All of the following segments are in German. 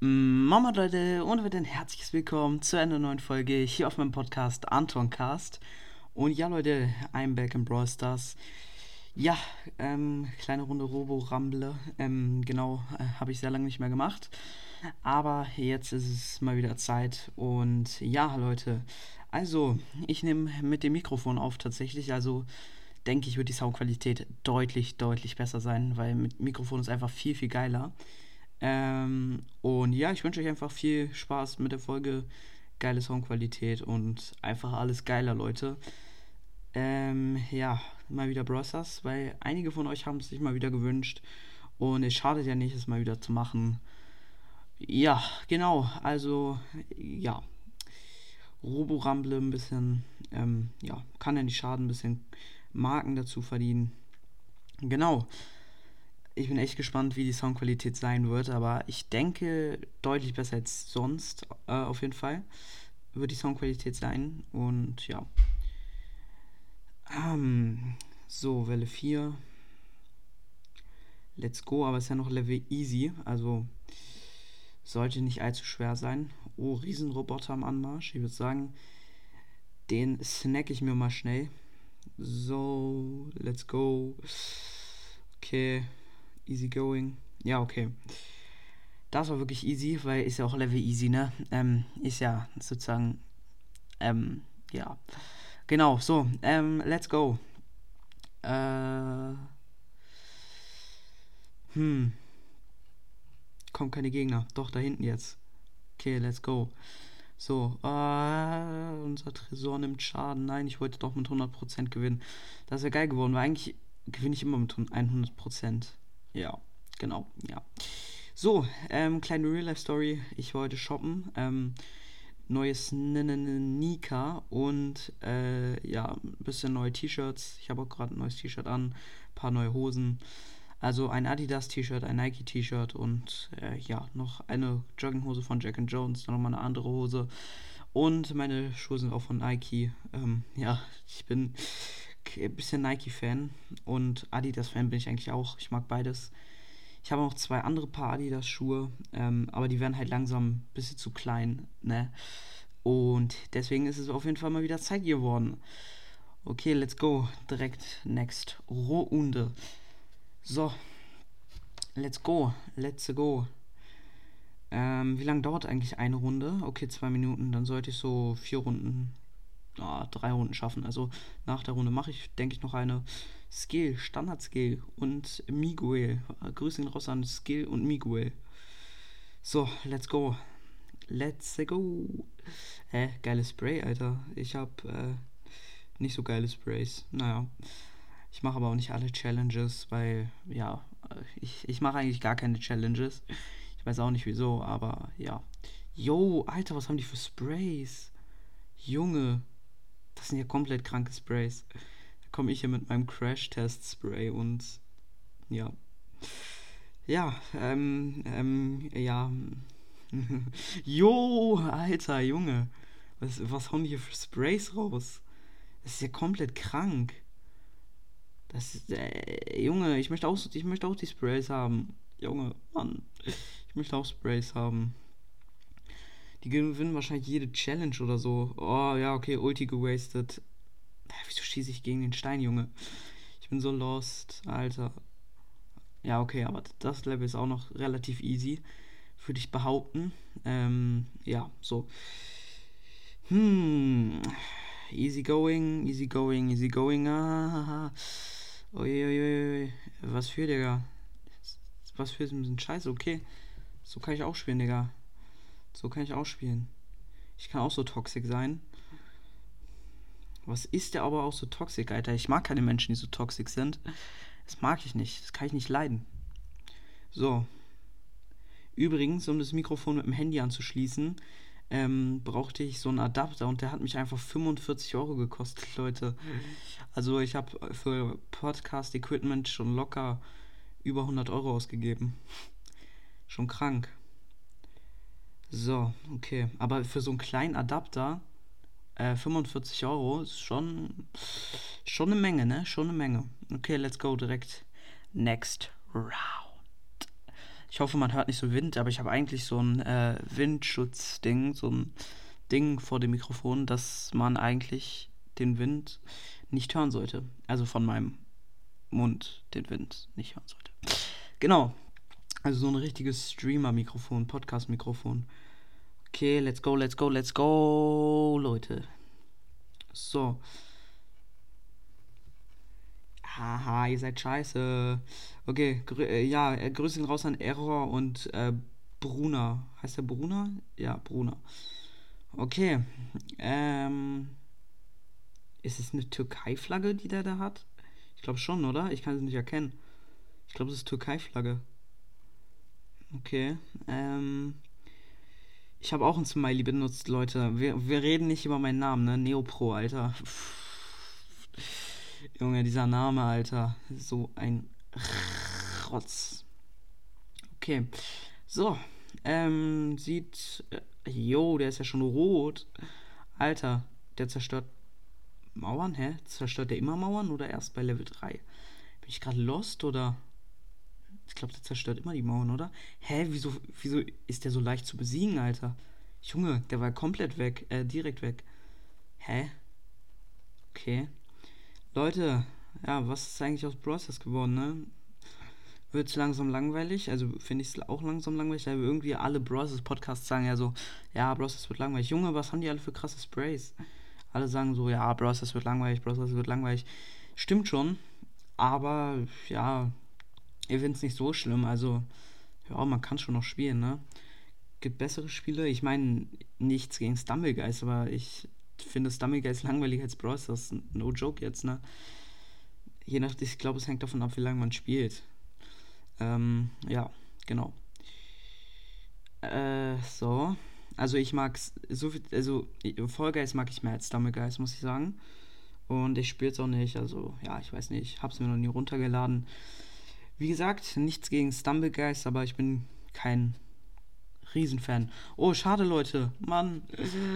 Mama Leute und wieder ein herzliches Willkommen zu einer neuen Folge hier auf meinem Podcast Anton Cast. Und ja Leute, I'm back in Brawl Stars. Ja, ähm, kleine Runde Robo Ramble. Ähm, genau, äh, habe ich sehr lange nicht mehr gemacht. Aber jetzt ist es mal wieder Zeit. Und ja, Leute, also ich nehme mit dem Mikrofon auf tatsächlich. Also denke ich, wird die Soundqualität deutlich, deutlich besser sein, weil mit Mikrofon ist einfach viel, viel geiler. Ähm, und ja, ich wünsche euch einfach viel Spaß mit der Folge. Geile Soundqualität und einfach alles geiler, Leute. Ähm, ja, mal wieder Brothers, weil einige von euch haben es sich mal wieder gewünscht. Und es schadet ja nicht, es mal wieder zu machen. Ja, genau. Also, ja. Robo-Ramble ein bisschen, ähm, ja, kann ja nicht schaden, ein bisschen Marken dazu verdienen. Genau. Ich bin echt gespannt, wie die Soundqualität sein wird, aber ich denke deutlich besser als sonst, äh, auf jeden Fall, wird die Soundqualität sein. Und ja. Ähm, so, Welle 4. Let's go, aber ist ja noch Level easy, also sollte nicht allzu schwer sein. Oh, Riesenroboter am Anmarsch. Ich würde sagen, den snack ich mir mal schnell. So, let's go. Okay, easy going. Ja, okay. Das war wirklich easy, weil ist ja auch Level easy, ne? Ähm, ist ja sozusagen, ähm, ja. Genau, so, ähm, let's go. Äh, hm. Kommen keine Gegner. Doch, da hinten jetzt. Okay, let's go. So, äh, unser Tresor nimmt Schaden. Nein, ich wollte doch mit 100% gewinnen. Das wäre geil geworden, weil eigentlich gewinne ich immer mit 100%. Ja, genau, ja. So, ähm, kleine Real-Life-Story. Ich wollte shoppen. Ähm, neues Nika und äh, ja, ein bisschen neue T-Shirts. Ich habe auch gerade ein neues T-Shirt an, ein paar neue Hosen. Also ein Adidas T-Shirt, ein Nike T-Shirt und äh, ja, noch eine Jogginghose von Jack Jones, dann nochmal eine andere Hose. Und meine Schuhe sind auch von Nike. Ähm, ja, ich bin ein bisschen Nike-Fan und Adidas-Fan bin ich eigentlich auch. Ich mag beides. Ich habe noch zwei andere Paar Adidas-Schuhe, ähm, aber die werden halt langsam ein bisschen zu klein, ne? Und deswegen ist es auf jeden Fall mal wieder Zeit geworden. Okay, let's go. Direkt next. Rohunde. So. Let's go. Let's go. Ähm, wie lange dauert eigentlich eine Runde? Okay, zwei Minuten. Dann sollte ich so vier Runden, ah, drei Runden schaffen. Also nach der Runde mache ich, denke ich, noch eine Skill, Standard-Skill und Miguel. Grüße ihn raus an Skill und Miguel. So, let's go. Let's go. Hä, geiles Spray, Alter. Ich hab äh, nicht so geile Sprays. Naja. Ich mache aber auch nicht alle Challenges, weil, ja, ich, ich mache eigentlich gar keine Challenges. Ich weiß auch nicht wieso, aber ja. Yo, Alter, was haben die für Sprays? Junge, das sind ja komplett kranke Sprays komme ich hier mit meinem Crash-Test-Spray und ja. Ja, ähm, ähm, ja. jo, Alter, Junge. Was, was hauen die hier für Sprays raus? Das ist ja komplett krank. Das ist, äh, Junge, ich möchte auch, ich möchte auch die Sprays haben. Junge, Mann. Ich möchte auch Sprays haben. Die gewinnen wahrscheinlich jede Challenge oder so. Oh, ja, okay, Ulti gewastet. Wieso schieße ich gegen den Stein, Junge? Ich bin so lost, Alter. Ja, okay, aber das Level ist auch noch relativ easy, würde ich behaupten. Ähm, ja, so. Hm. Easy going, easy going, easy going. Ah, Uiuiui. Was für, Digga? Was für ein Scheiß, okay. So kann ich auch spielen, Digga. So kann ich auch spielen. Ich kann auch so toxisch sein. Was ist der aber auch so toxisch, Alter? Ich mag keine Menschen, die so toxisch sind. Das mag ich nicht. Das kann ich nicht leiden. So. Übrigens, um das Mikrofon mit dem Handy anzuschließen, ähm, brauchte ich so einen Adapter und der hat mich einfach 45 Euro gekostet, Leute. Also ich habe für Podcast-Equipment schon locker über 100 Euro ausgegeben. Schon krank. So, okay. Aber für so einen kleinen Adapter äh, 45 Euro ist schon, schon eine Menge, ne? Schon eine Menge. Okay, let's go direkt. Next round. Ich hoffe, man hört nicht so Wind, aber ich habe eigentlich so ein äh, Windschutzding, so ein Ding vor dem Mikrofon, dass man eigentlich den Wind nicht hören sollte. Also von meinem Mund den Wind nicht hören sollte. Genau. Also so ein richtiges Streamer-Mikrofon, Podcast-Mikrofon. Okay, let's go, let's go, let's go, Leute. So. Haha, ihr seid scheiße. Okay, grü äh, ja, äh, Grüße raus an Error und äh, Bruna. Heißt der Bruna? Ja, Bruna. Okay. Ähm. Ist es eine Türkei-Flagge, die der da hat? Ich glaube schon, oder? Ich kann es nicht erkennen. Ich glaube, es ist Türkei-Flagge. Okay. Ähm. Ich habe auch ein Smiley benutzt, Leute. Wir, wir reden nicht über meinen Namen, ne? Neopro, Alter. Junge, dieser Name, Alter. So ein Rotz. Okay. So. Ähm, sieht. Äh, jo, der ist ja schon rot. Alter, der zerstört Mauern, hä? Zerstört der immer Mauern oder erst bei Level 3? Bin ich gerade lost oder? Ich glaube, der zerstört immer die Mauern, oder? Hä, wieso, wieso ist der so leicht zu besiegen, Alter? Junge, der war komplett weg, äh, direkt weg. Hä? Okay. Leute, ja, was ist eigentlich aus Process geworden, ne? Wird es langsam langweilig? Also finde ich es auch langsam langweilig, weil irgendwie alle Bros. Podcasts sagen ja so, ja, Bros. wird langweilig. Junge, was haben die alle für krasse Sprays? Alle sagen so, ja, Bros. wird langweilig, Bros. wird langweilig. Stimmt schon, aber ja, ich finde es nicht so schlimm. Also, ja, man kann schon noch spielen, ne? Gibt bessere Spiele. Ich meine, nichts gegen Stumblegeist, aber ich finde Stumblegeist langweiliger als. Das ist no joke jetzt, ne? Je nach, ich glaube, es hängt davon ab, wie lange man spielt. Ähm, ja, genau. Äh, so. Also ich mag's so viel, also Fall Guys mag ich mehr als Stumblegeist, muss ich sagen. Und ich spiele es auch nicht, also ja, ich weiß nicht, hab's mir noch nie runtergeladen. Wie gesagt, nichts gegen Stumblegeist, aber ich bin kein Riesenfan. Oh, schade, Leute. Mann.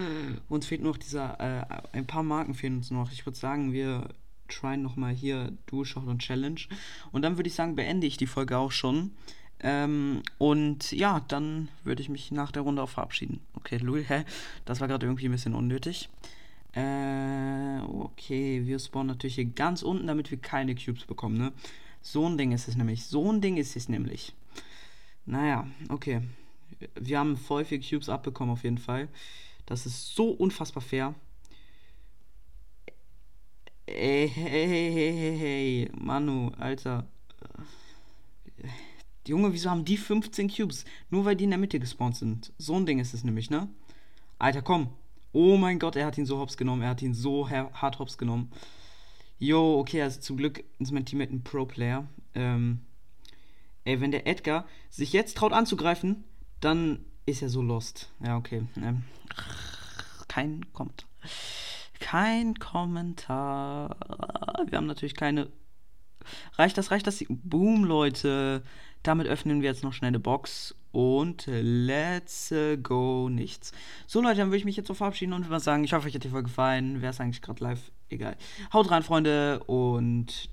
Uns fehlt nur noch dieser, äh, ein paar Marken fehlen uns noch. Ich würde sagen, wir tryen nochmal hier DualShock und Challenge. Und dann würde ich sagen, beende ich die Folge auch schon. Ähm, und ja, dann würde ich mich nach der Runde auch verabschieden. Okay, Louis, hä? Das war gerade irgendwie ein bisschen unnötig. Äh, okay, wir spawnen natürlich hier ganz unten, damit wir keine Cubes bekommen, ne? So ein Ding ist es nämlich. So ein Ding ist es nämlich. Naja, okay. Wir haben voll viel Cubes abbekommen auf jeden Fall. Das ist so unfassbar fair. Ey, hey, hey, hey, hey, hey, Manu, Alter. Junge, wieso haben die 15 Cubes? Nur weil die in der Mitte gespawnt sind. So ein Ding ist es nämlich, ne? Alter, komm. Oh mein Gott, er hat ihn so hops genommen. Er hat ihn so hart hops genommen. Jo, okay, also zum Glück ist mein Teammate ein Pro-Player. Ähm, ey, wenn der Edgar sich jetzt traut anzugreifen, dann ist er so lost. Ja, okay. Ähm, kein Kommentar. Kein Kommentar. Wir haben natürlich keine. Reicht das, reicht das? Boom, Leute. Damit öffnen wir jetzt noch schnell eine Box und let's go nichts. So Leute, dann würde ich mich jetzt so verabschieden und würde sagen, ich hoffe, euch hat die Folge gefallen. Wer ist eigentlich gerade live? Egal. Haut rein, Freunde, und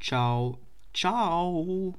ciao. Ciao.